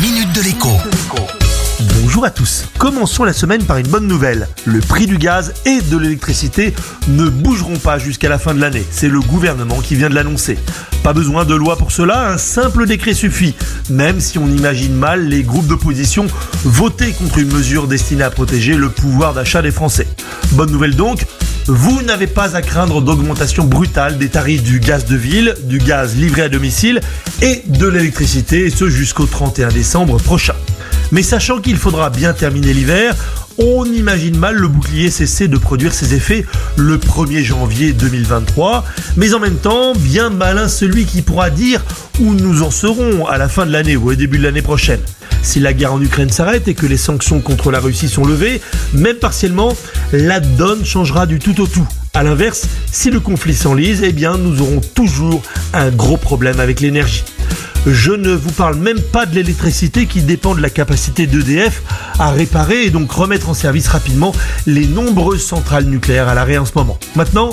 minute de l'écho. Bonjour à tous. Commençons la semaine par une bonne nouvelle. Le prix du gaz et de l'électricité ne bougeront pas jusqu'à la fin de l'année. C'est le gouvernement qui vient de l'annoncer. Pas besoin de loi pour cela, un simple décret suffit. Même si on imagine mal les groupes d'opposition voter contre une mesure destinée à protéger le pouvoir d'achat des Français. Bonne nouvelle donc, vous n'avez pas à craindre d'augmentation brutale des tarifs du gaz de ville, du gaz livré à domicile et de l'électricité, et ce jusqu'au 31 décembre prochain. Mais sachant qu'il faudra bien terminer l'hiver, on imagine mal le bouclier cesser de produire ses effets le 1er janvier 2023. Mais en même temps, bien malin celui qui pourra dire où nous en serons à la fin de l'année ou au début de l'année prochaine. Si la guerre en Ukraine s'arrête et que les sanctions contre la Russie sont levées, même partiellement, la donne changera du tout au tout. A l'inverse, si le conflit s'enlise, eh bien nous aurons toujours un gros problème avec l'énergie. Je ne vous parle même pas de l'électricité qui dépend de la capacité d'EDF à réparer et donc remettre en service rapidement les nombreuses centrales nucléaires à l'arrêt en ce moment. Maintenant,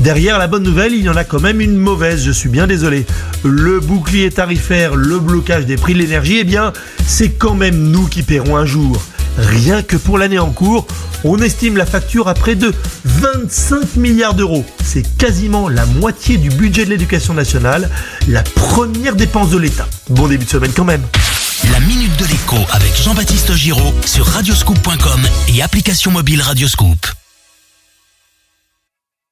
Derrière la bonne nouvelle, il y en a quand même une mauvaise, je suis bien désolé. Le bouclier tarifaire, le blocage des prix de l'énergie, eh bien, c'est quand même nous qui paierons un jour. Rien que pour l'année en cours, on estime la facture à près de 25 milliards d'euros. C'est quasiment la moitié du budget de l'éducation nationale, la première dépense de l'État. Bon début de semaine quand même. La minute de l'écho avec Jean-Baptiste Giraud sur radioscoop.com et application mobile Radioscoop.